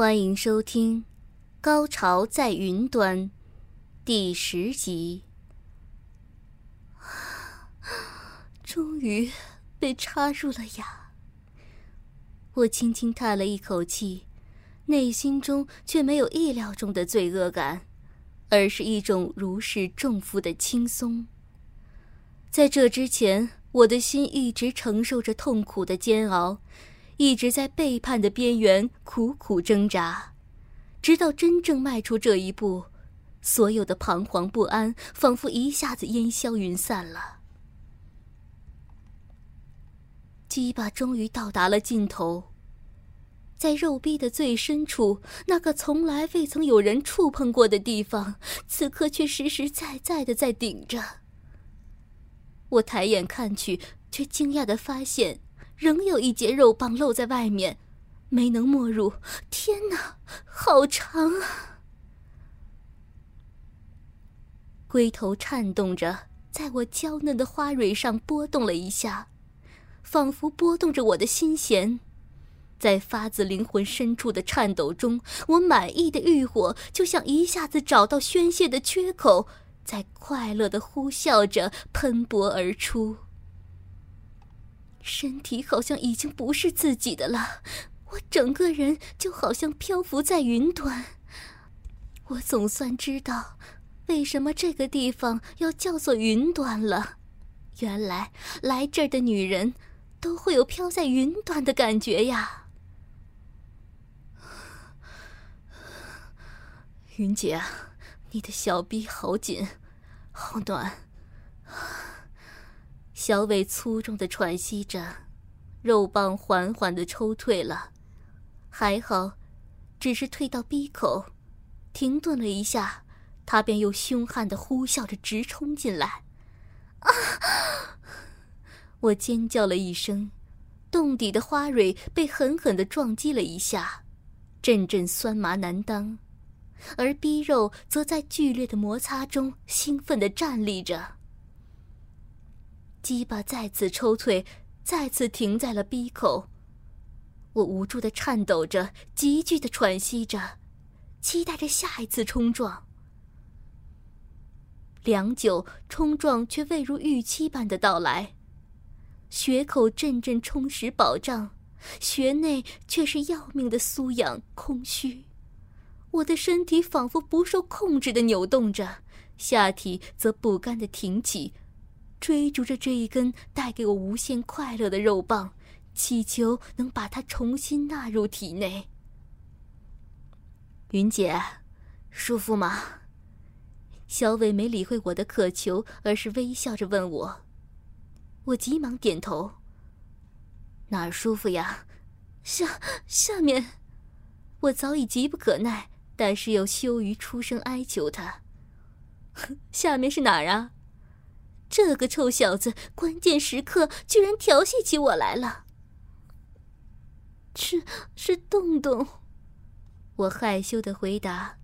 欢迎收听《高潮在云端》第十集。终于被插入了呀！我轻轻叹了一口气，内心中却没有意料中的罪恶感，而是一种如释重负的轻松。在这之前，我的心一直承受着痛苦的煎熬。一直在背叛的边缘苦苦挣扎，直到真正迈出这一步，所有的彷徨不安仿佛一下子烟消云散了。鸡巴终于到达了尽头，在肉壁的最深处，那个从来未曾有人触碰过的地方，此刻却实实在在的在顶着。我抬眼看去，却惊讶的发现。仍有一截肉棒露在外面，没能没入。天哪，好长啊！龟头颤动着，在我娇嫩的花蕊上拨动了一下，仿佛拨动着我的心弦。在发自灵魂深处的颤抖中，我满意的欲火就像一下子找到宣泄的缺口，在快乐的呼啸着喷薄而出。身体好像已经不是自己的了，我整个人就好像漂浮在云端。我总算知道，为什么这个地方要叫做云端了。原来来这儿的女人，都会有飘在云端的感觉呀。云姐，你的小臂好紧，好暖。小伟粗重的喘息着，肉棒缓缓的抽退了，还好，只是退到鼻口，停顿了一下，他便又凶悍的呼啸着直冲进来。啊！我尖叫了一声，洞底的花蕊被狠狠的撞击了一下，阵阵酸麻难当，而逼肉则在剧烈的摩擦中兴奋的站立着。鸡巴再次抽退，再次停在了鼻口。我无助的颤抖着，急剧的喘息着，期待着下一次冲撞。良久，冲撞却未如预期般的到来。血口阵阵充实饱胀，穴内却是要命的酥痒空虚。我的身体仿佛不受控制的扭动着，下体则不甘的挺起。追逐着这一根带给我无限快乐的肉棒，祈求能把它重新纳入体内。云姐，舒服吗？小伟没理会我的渴求，而是微笑着问我。我急忙点头。哪儿舒服呀？下下面。我早已急不可耐，但是又羞于出声哀求他。下面是哪儿啊？这个臭小子，关键时刻居然调戏起我来了。是是洞洞，我害羞的回答。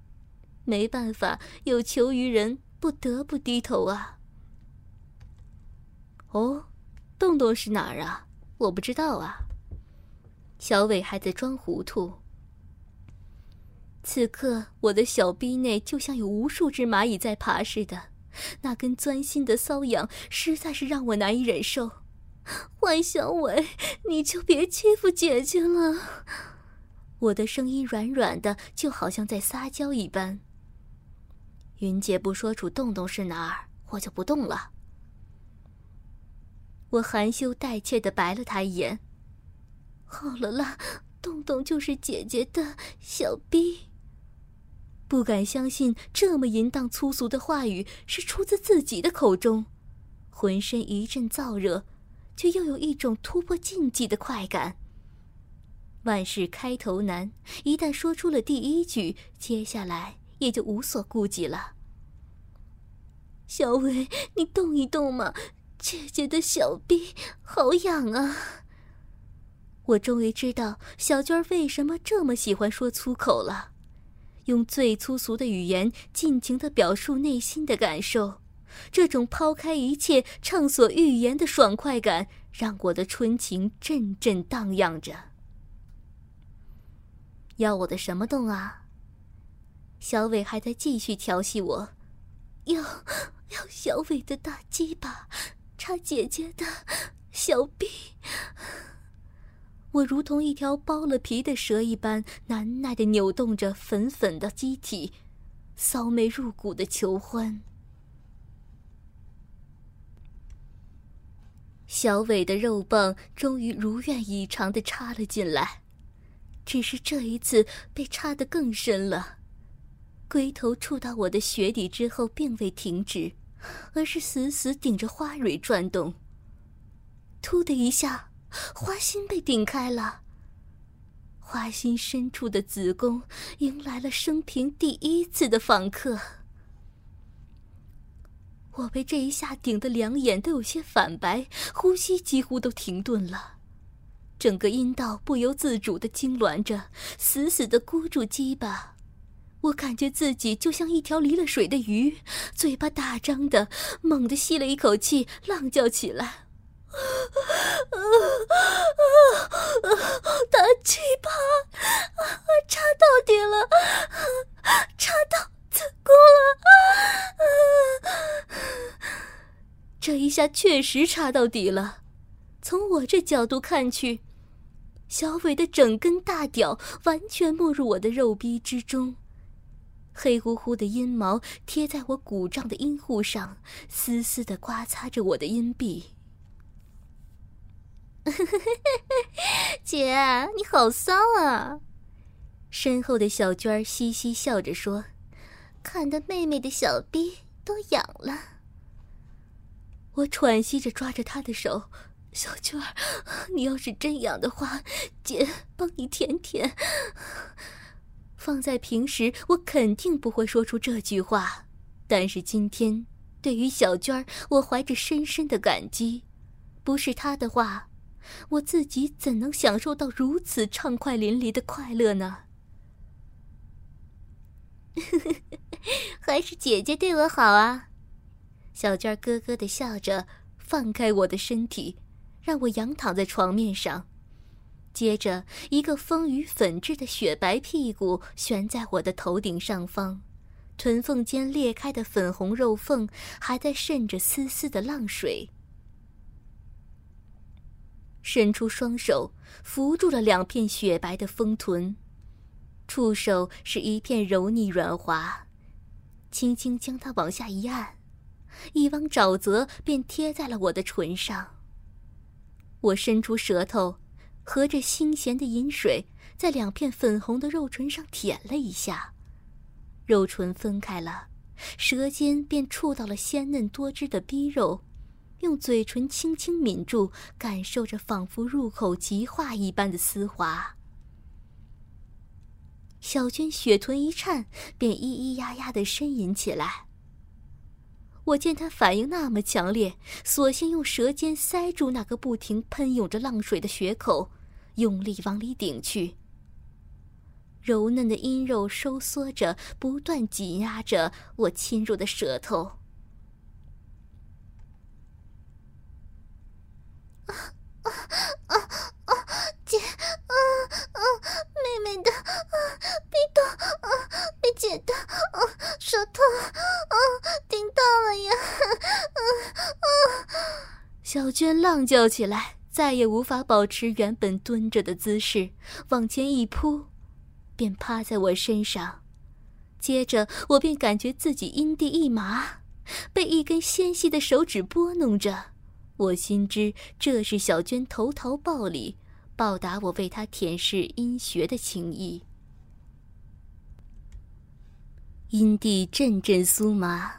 没办法，有求于人，不得不低头啊。哦，洞洞是哪儿啊？我不知道啊。小伟还在装糊涂。此刻，我的小臂内就像有无数只蚂蚁在爬似的。那根钻心的瘙痒实在是让我难以忍受，万小伟，你就别欺负姐姐了。我的声音软软的，就好像在撒娇一般。云姐不说出洞洞是哪儿，我就不动了。我含羞带怯的白了她一眼。好了啦，洞洞就是姐姐的小逼。不敢相信这么淫荡粗俗的话语是出自自己的口中，浑身一阵燥热，却又有一种突破禁忌的快感。万事开头难，一旦说出了第一句，接下来也就无所顾忌了。小伟，你动一动嘛，姐姐的小臂好痒啊！我终于知道小娟为什么这么喜欢说粗口了，用最粗俗的语言尽情的表述内心的感受，这种抛开一切畅所欲言的爽快感，让我的春情阵阵荡漾着。要我的什么动啊？小伟还在继续调戏我，要要小伟的大鸡巴插姐姐的小臂。我如同一条剥了皮的蛇一般，难耐的扭动着粉粉的机体，骚媚入骨的求欢。小伟的肉棒终于如愿以偿的插了进来，只是这一次被插得更深了。龟头触到我的穴底之后，并未停止，而是死死顶着花蕊转动。突的一下。花心被顶开了，花心深处的子宫迎来了生平第一次的访客。我被这一下顶得两眼都有些反白，呼吸几乎都停顿了，整个阴道不由自主的痉挛着，死死的箍住鸡巴。我感觉自己就像一条离了水的鱼，嘴巴大张的，猛地吸了一口气，浪叫起来。大鸡巴，插到底了，插到子宫了。这一下确实插到底了。从我这角度看去，小伟的整根大屌完全没入我的肉壁之中，黑乎乎的阴毛贴在我鼓胀的阴户上，丝丝的刮擦着我的阴壁。姐，你好骚啊！身后的小娟嘻嘻笑着说：“看得妹妹的小逼都痒了。”我喘息着抓着她的手：“小娟儿，你要是真痒的话，姐帮你舔舔。”放在平时，我肯定不会说出这句话，但是今天，对于小娟儿，我怀着深深的感激。不是她的话。我自己怎能享受到如此畅快淋漓的快乐呢？还是姐姐对我好啊！小娟咯咯的笑着，放开我的身体，让我仰躺在床面上。接着，一个丰腴粉质的雪白屁股悬在我的头顶上方，臀缝间裂开的粉红肉缝还在渗着丝丝的浪水。伸出双手扶住了两片雪白的丰臀，触手是一片柔腻软滑，轻轻将它往下一按，一汪沼泽便贴在了我的唇上。我伸出舌头，和着腥咸的饮水，在两片粉红的肉唇上舔了一下，肉唇分开了，舌尖便触到了鲜嫩多汁的逼肉。用嘴唇轻轻抿住，感受着仿佛入口即化一般的丝滑。小娟血臀一颤，便咿咿呀呀的呻吟起来。我见她反应那么强烈，索性用舌尖塞住那个不停喷涌着浪水的血口，用力往里顶去。柔嫩的阴肉收缩着，不断挤压着我侵入的舌头。啊啊啊！姐，啊啊，妹妹的啊，逼到啊，被姐的啊，舌头啊，顶到了呀！啊啊！小娟浪叫起来，再也无法保持原本蹲着的姿势，往前一扑，便趴在我身上。接着，我便感觉自己阴蒂一麻，被一根纤细的手指拨弄着。我心知这是小娟投桃报李，报答我为她舔舐阴穴的情谊。阴蒂阵阵酥麻，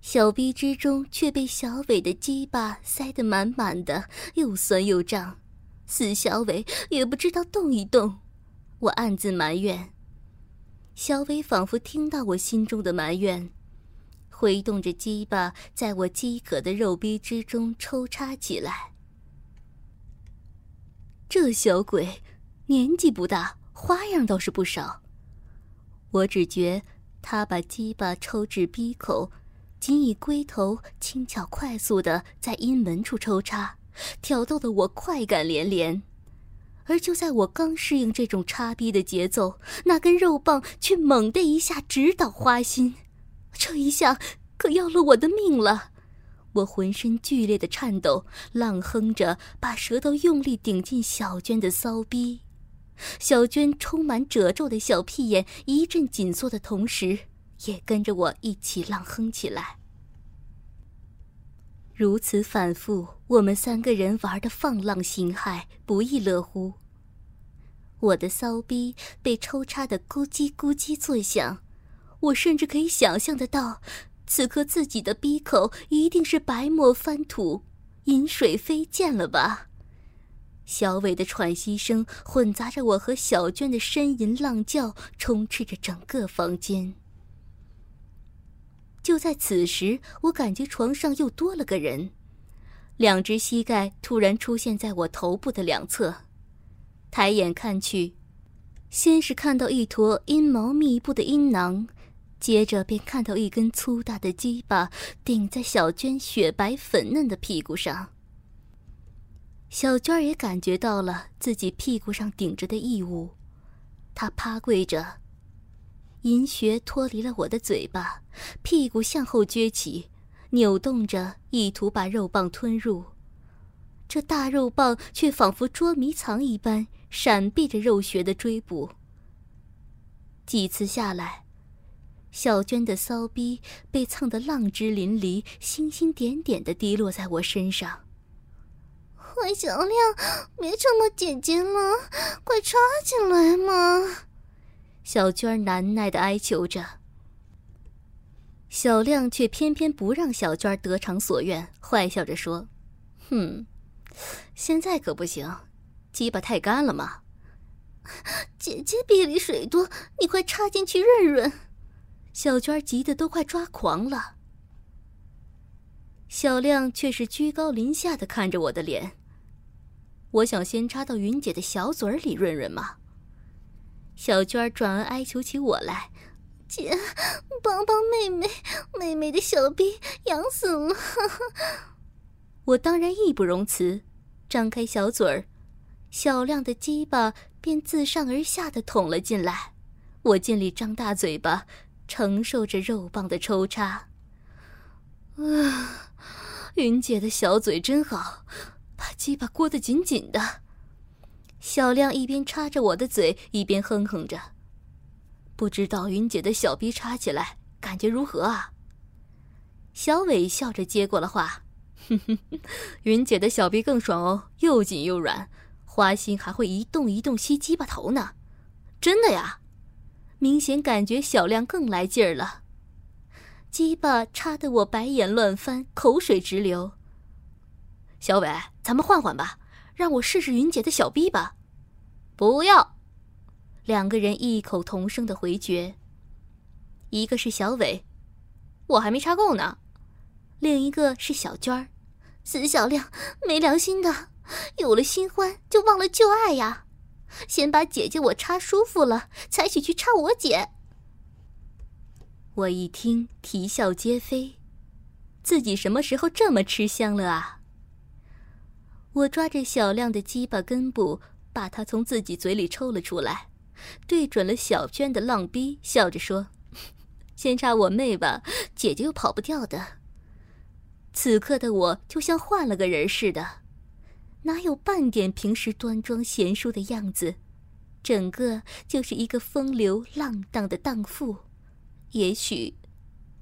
小臂之中却被小伟的鸡巴塞得满满的，又酸又胀，死小伟也不知道动一动，我暗自埋怨。小伟仿佛听到我心中的埋怨，挥动着鸡巴在我饥渴的肉壁之中抽插起来。这小鬼年纪不大，花样倒是不少。我只觉他把鸡巴抽至鼻口，仅以龟头轻巧快速的在阴门处抽插。挑逗的我快感连连，而就在我刚适应这种插逼的节奏，那根肉棒却猛地一下直捣花心，这一下可要了我的命了！我浑身剧烈的颤抖，浪哼着，把舌头用力顶进小娟的骚逼，小娟充满褶皱的小屁眼一阵紧缩的同时，也跟着我一起浪哼起来。如此反复，我们三个人玩的放浪形骸，不亦乐乎。我的骚逼被抽插的咕叽咕叽作响，我甚至可以想象得到，此刻自己的逼口一定是白沫翻土，饮水飞溅了吧？小伟的喘息声混杂着我和小娟的呻吟浪叫，充斥着整个房间。就在此时，我感觉床上又多了个人，两只膝盖突然出现在我头部的两侧，抬眼看去，先是看到一坨阴毛密布的阴囊，接着便看到一根粗大的鸡巴顶在小娟雪白粉嫩的屁股上。小娟也感觉到了自己屁股上顶着的异物，她趴跪着。银穴脱离了我的嘴巴，屁股向后撅起，扭动着，意图把肉棒吞入。这大肉棒却仿佛捉迷藏一般，闪避着肉穴的追捕。几次下来，小娟的骚逼被蹭得浪枝淋漓，星星点点的滴落在我身上。坏小亮，别这么姐姐了，快插进来嘛！小娟难耐的哀求着，小亮却偏偏不让小娟得偿所愿，坏笑着说：“哼，现在可不行，鸡巴太干了嘛。”姐姐逼里水多，你快插进去润润。小娟急得都快抓狂了。小亮却是居高临下的看着我的脸。我想先插到云姐的小嘴里润润嘛。小娟转而哀求起我来：“姐，帮帮妹妹，妹妹的小臂痒死了。”我当然义不容辞，张开小嘴儿，小亮的鸡巴便自上而下的捅了进来。我尽力张大嘴巴，承受着肉棒的抽插。啊，云姐的小嘴真好，把鸡巴裹得紧紧的。小亮一边插着我的嘴，一边哼哼着。不知道云姐的小逼插起来感觉如何啊？小伟笑着接过了话：“哼哼，云姐的小逼更爽哦，又紧又软，花心还会一动一动吸鸡巴头呢。真的呀？明显感觉小亮更来劲儿了，鸡巴插得我白眼乱翻，口水直流。小伟，咱们换换吧。”让我试试云姐的小逼吧，不要！两个人异口同声的回绝。一个是小伟，我还没插够呢；另一个是小娟儿，死小亮，没良心的，有了新欢就忘了旧爱呀！先把姐姐我插舒服了，才许去插我姐。我一听，啼笑皆非，自己什么时候这么吃香了啊？我抓着小亮的鸡巴根部，把它从自己嘴里抽了出来，对准了小娟的浪逼，笑着说：“先插我妹吧，姐姐又跑不掉的。”此刻的我就像换了个人似的，哪有半点平时端庄贤淑的样子，整个就是一个风流浪荡的荡妇。也许，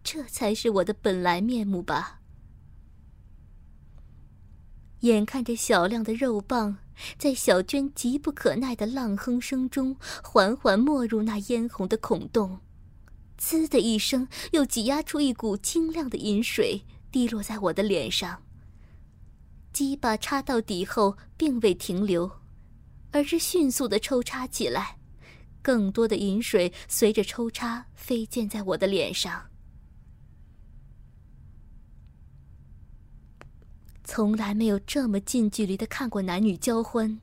这才是我的本来面目吧。眼看着小亮的肉棒在小娟急不可耐的浪哼声中缓缓没入那嫣红的孔洞，滋的一声，又挤压出一股晶亮的饮水，滴落在我的脸上。鸡巴插到底后，并未停留，而是迅速的抽插起来，更多的饮水随着抽插飞溅在我的脸上。从来没有这么近距离的看过男女交欢，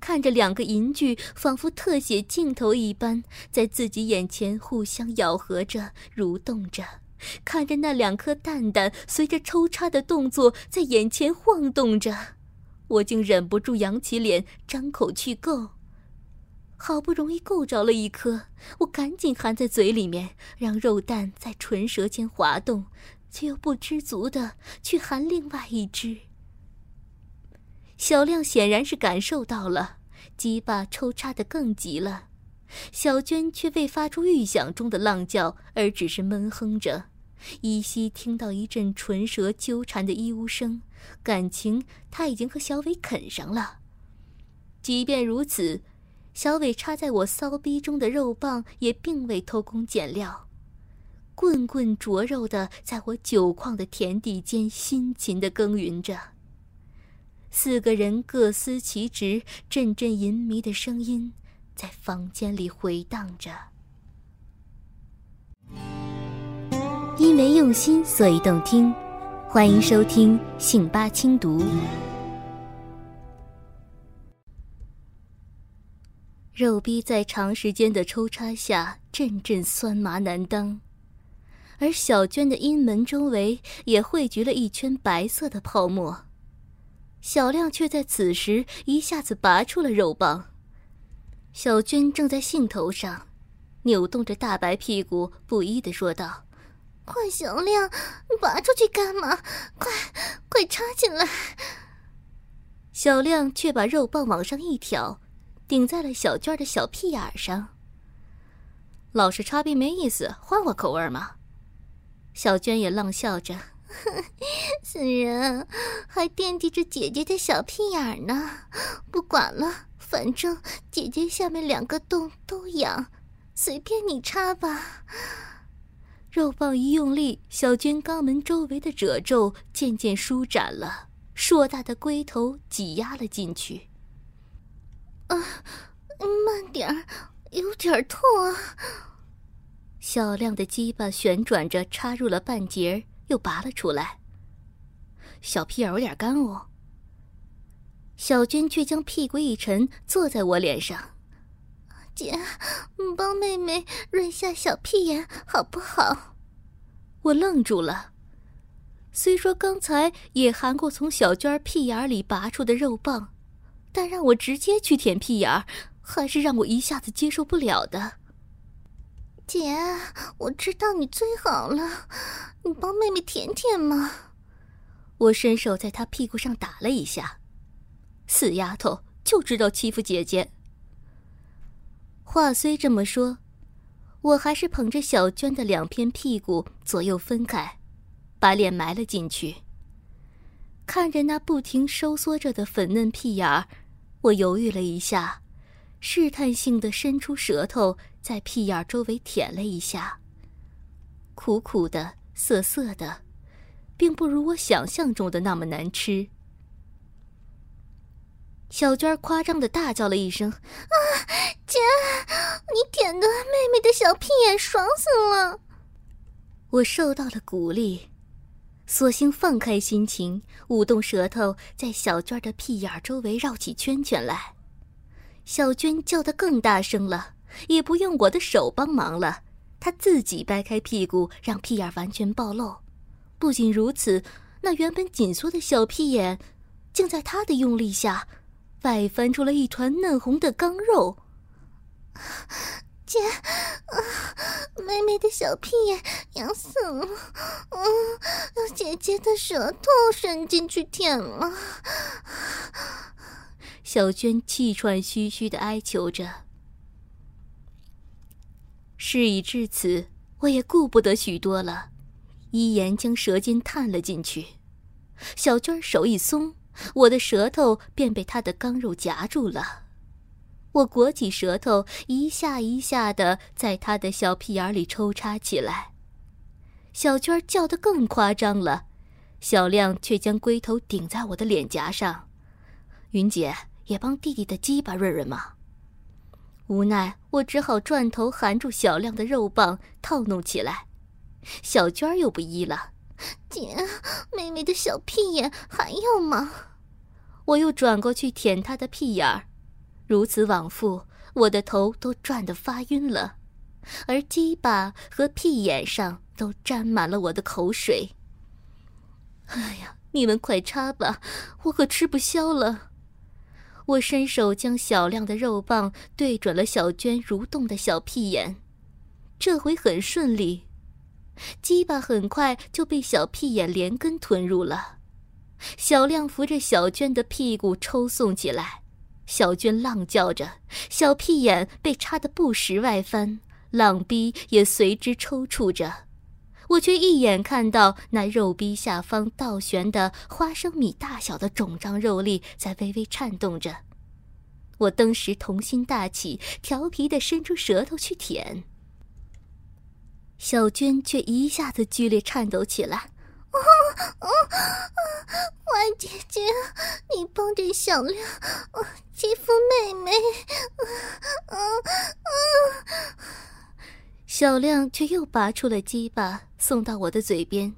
看着两个银具仿佛特写镜头一般，在自己眼前互相咬合着、蠕动着。看着那两颗蛋蛋随着抽插的动作在眼前晃动着，我竟忍不住扬起脸，张口去够。好不容易够着了一颗，我赶紧含在嘴里面，让肉蛋在唇舌间滑动，却又不知足的去含另外一只。小亮显然是感受到了，鸡巴抽插的更急了。小娟却未发出预想中的浪叫，而只是闷哼着，依稀听到一阵唇舌纠缠的咿呜声，感情他已经和小伟啃上了。即便如此，小伟插在我骚逼中的肉棒也并未偷工减料，棍棍灼肉的在我酒矿的田地间辛勤的耕耘着。四个人各司其职，阵阵淫迷的声音。在房间里回荡着。因为用心，所以动听。欢迎收听《信八轻读》。肉逼在长时间的抽插下，阵阵酸麻难当，而小娟的阴门周围也汇聚了一圈白色的泡沫。小亮却在此时一下子拔出了肉棒。小娟正在兴头上，扭动着大白屁股，不依的说道：“快，小亮，拔出去干嘛？快，快插进来！”小亮却把肉棒往上一挑，顶在了小娟的小屁眼上。老是插逼没意思，换换口味嘛。小娟也浪笑着：“ 死人，还惦记着姐姐的小屁眼呢，不管了。”反正姐姐下面两个洞都痒，随便你插吧。肉棒一用力，小娟肛门周围的褶皱渐渐舒展了，硕大的龟头挤压了进去。啊，慢点儿，有点痛啊。小亮的鸡巴旋转着插入了半截儿，又拔了出来。小屁眼有点干哦。小娟却将屁股一沉，坐在我脸上。姐，帮妹妹润下小屁眼好不好？我愣住了。虽说刚才也含过从小娟屁眼里拔出的肉棒，但让我直接去舔屁眼，还是让我一下子接受不了的。姐，我知道你最好了，你帮妹妹舔舔嘛。我伸手在她屁股上打了一下。死丫头就知道欺负姐姐。话虽这么说，我还是捧着小娟的两片屁股左右分开，把脸埋了进去。看着那不停收缩着的粉嫩屁眼儿，我犹豫了一下，试探性的伸出舌头在屁眼周围舔了一下。苦苦的、涩涩的，并不如我想象中的那么难吃。小娟夸张的大叫了一声：“啊，姐，你舔的妹妹的小屁眼爽死了！”我受到了鼓励，索性放开心情，舞动舌头在小娟的屁眼周围绕起圈圈来。小娟叫得更大声了，也不用我的手帮忙了，她自己掰开屁股，让屁眼完全暴露。不仅如此，那原本紧缩的小屁眼，竟在她的用力下。外翻出了一团嫩红的刚肉，姐，啊妹妹的小屁眼痒死了，嗯，用姐姐的舌头伸进去舔了。小娟气喘吁吁的哀求着。事已至此，我也顾不得许多了，一言将舌尖探了进去。小娟手一松。我的舌头便被他的刚肉夹住了，我裹起舌头，一下一下的在他的小屁眼里抽插起来。小娟叫得更夸张了，小亮却将龟头顶在我的脸颊上。云姐也帮弟弟的鸡巴润润吗？无奈，我只好转头含住小亮的肉棒，套弄起来。小娟又不依了：“姐，妹妹的小屁眼还要吗？”我又转过去舔他的屁眼儿，如此往复，我的头都转得发晕了，而鸡巴和屁眼上都沾满了我的口水。哎呀，你们快插吧，我可吃不消了。我伸手将小亮的肉棒对准了小娟蠕动的小屁眼，这回很顺利，鸡巴很快就被小屁眼连根吞入了。小亮扶着小娟的屁股抽送起来，小娟浪叫着，小屁眼被插得不时外翻，浪逼也随之抽搐着。我却一眼看到那肉壁下方倒悬的花生米大小的肿胀肉粒在微微颤动着，我登时童心大起，调皮的伸出舌头去舔。小娟却一下子剧烈颤抖起来，“哦哦，坏姐姐，你帮着小亮欺负妹妹，嗯嗯。”小亮却又拔出了鸡巴，送到我的嘴边。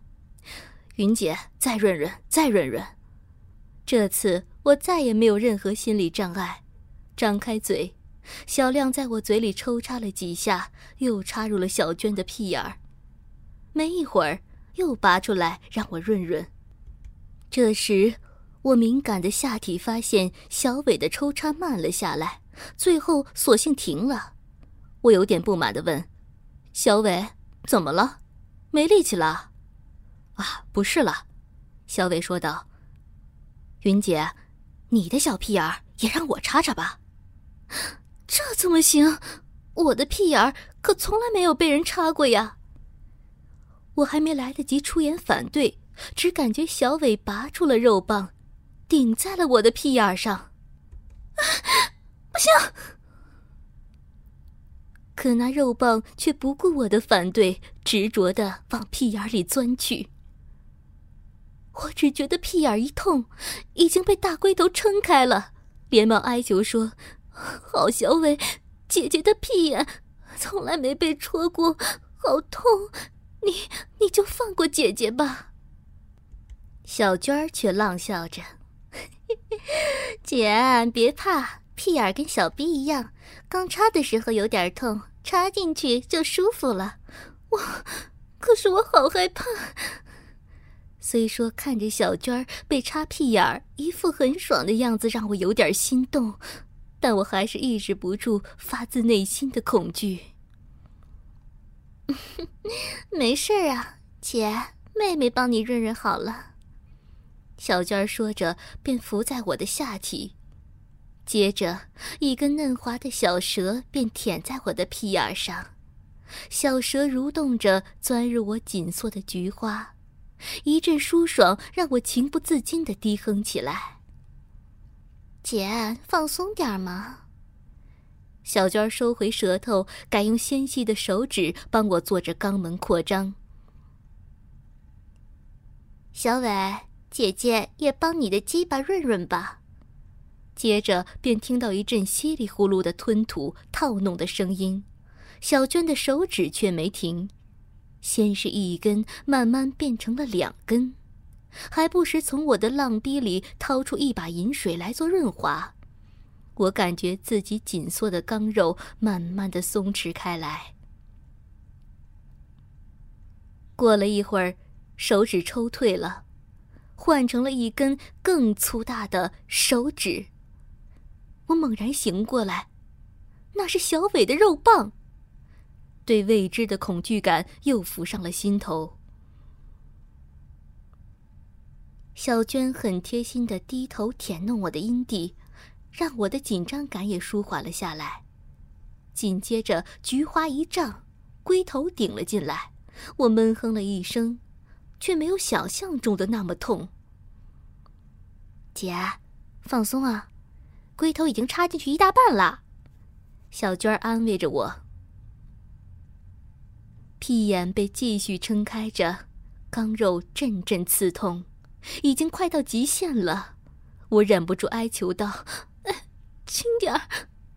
云姐，再润润，再润润。这次我再也没有任何心理障碍，张开嘴，小亮在我嘴里抽插了几下，又插入了小娟的屁眼儿。没一会儿，又拔出来让我润润。这时，我敏感的下体发现小伟的抽插慢了下来，最后索性停了。我有点不满的问。小伟，怎么了？没力气了？啊，不是了，小伟说道。云姐，你的小屁眼儿也让我插插吧。这怎么行？我的屁眼儿可从来没有被人插过呀。我还没来得及出言反对，只感觉小伟拔出了肉棒，顶在了我的屁眼上。啊不行！可那肉棒却不顾我的反对，执着的往屁眼里钻去。我只觉得屁眼一痛，已经被大龟头撑开了，连忙哀求说：“好小伟，姐姐的屁眼从来没被戳过，好痛，你你就放过姐姐吧。”小娟儿却浪笑着：“姐别怕，屁眼跟小逼一样，刚插的时候有点痛。”插进去就舒服了，我可是我好害怕。虽说看着小娟儿被插屁眼儿，一副很爽的样子，让我有点心动，但我还是抑制不住发自内心的恐惧。没事啊，姐，妹妹帮你润润好了。小娟说着，便伏在我的下体。接着，一根嫩滑的小蛇便舔在我的屁眼上，小蛇蠕动着钻入我紧缩的菊花，一阵舒爽让我情不自禁地低哼起来。姐，放松点嘛。小娟收回舌头，改用纤细的手指帮我做着肛门扩张。小伟，姐姐也帮你的鸡巴润润吧。接着便听到一阵稀里呼噜的吞吐、套弄的声音，小娟的手指却没停，先是一根，慢慢变成了两根，还不时从我的浪逼里掏出一把饮水来做润滑。我感觉自己紧缩的刚肉慢慢的松弛开来。过了一会儿，手指抽退了，换成了一根更粗大的手指。我猛然醒过来，那是小伟的肉棒。对未知的恐惧感又浮上了心头。小娟很贴心的低头舔弄我的阴蒂，让我的紧张感也舒缓了下来。紧接着，菊花一胀，龟头顶了进来，我闷哼了一声，却没有想象中的那么痛。姐，放松啊。龟头已经插进去一大半了，小娟安慰着我。屁眼被继续撑开着，刚肉阵阵刺痛，已经快到极限了。我忍不住哀求道：“轻点儿，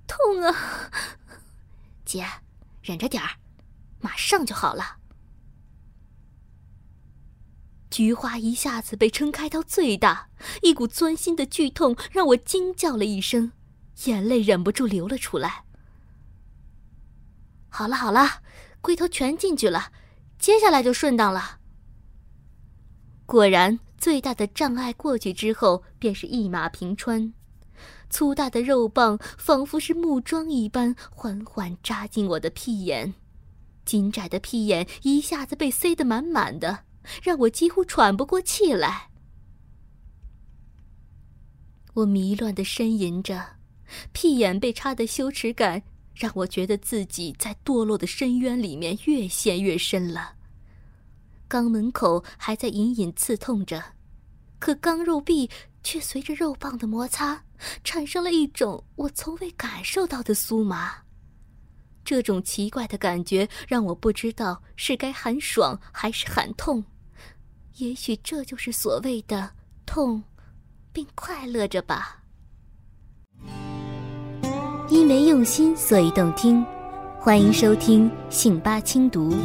痛啊！”姐，忍着点儿，马上就好了。菊花一下子被撑开到最大，一股钻心的剧痛让我惊叫了一声，眼泪忍不住流了出来。好了好了，龟头全进去了，接下来就顺当了。果然，最大的障碍过去之后，便是一马平川。粗大的肉棒仿佛是木桩一般，缓缓扎进我的屁眼，紧窄的屁眼一下子被塞得满满的，让我几乎喘不过气来。我迷乱的呻吟着，屁眼被插的羞耻感让我觉得自己在堕落的深渊里面越陷越深了。肛门口还在隐隐刺痛着，可刚肉壁却随着肉棒的摩擦，产生了一种我从未感受到的酥麻。这种奇怪的感觉让我不知道是该喊爽还是喊痛。也许这就是所谓的痛，并快乐着吧。因为用心，所以动听。欢迎收听性八轻读。